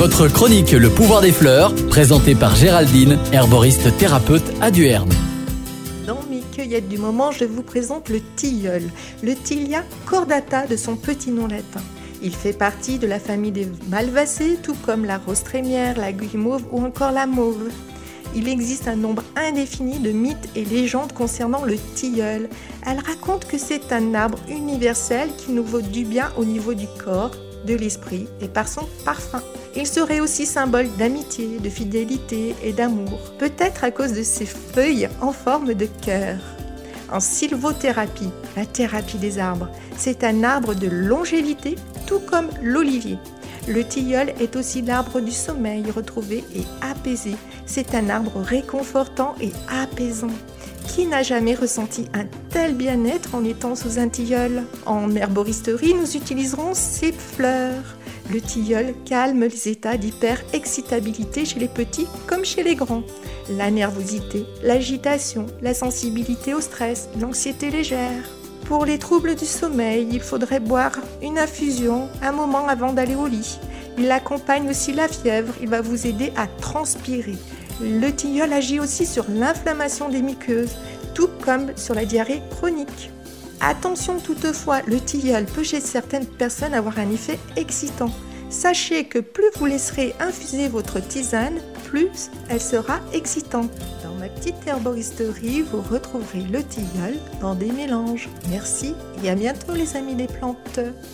Votre chronique Le pouvoir des fleurs, présentée par Géraldine, herboriste thérapeute à Duerne. Dans mes cueillettes du moment, je vous présente le tilleul, le Tilia cordata de son petit nom latin. Il fait partie de la famille des malvacées, tout comme la rose trémière, la guimauve ou encore la mauve. Il existe un nombre indéfini de mythes et légendes concernant le tilleul. Elle raconte que c'est un arbre universel qui nous vaut du bien au niveau du corps, de l'esprit et par son parfum. Il serait aussi symbole d'amitié, de fidélité et d'amour, peut-être à cause de ses feuilles en forme de cœur. En sylvothérapie, la thérapie des arbres, c'est un arbre de longévité, tout comme l'olivier. Le tilleul est aussi l'arbre du sommeil retrouvé et apaisé. C'est un arbre réconfortant et apaisant. Qui n'a jamais ressenti un tel bien-être en étant sous un tilleul? En herboristerie, nous utiliserons ces fleurs. Le tilleul calme les états d'hyper-excitabilité chez les petits comme chez les grands. La nervosité, l'agitation, la sensibilité au stress, l'anxiété légère. Pour les troubles du sommeil, il faudrait boire une infusion un moment avant d'aller au lit. Il accompagne aussi la fièvre, il va vous aider à transpirer. Le tilleul agit aussi sur l'inflammation des muqueuses, tout comme sur la diarrhée chronique. Attention toutefois, le tilleul peut chez certaines personnes avoir un effet excitant. Sachez que plus vous laisserez infuser votre tisane, plus elle sera excitante. Dans ma petite herboristerie, vous retrouverez le tilleul dans des mélanges. Merci et à bientôt les amis des plantes.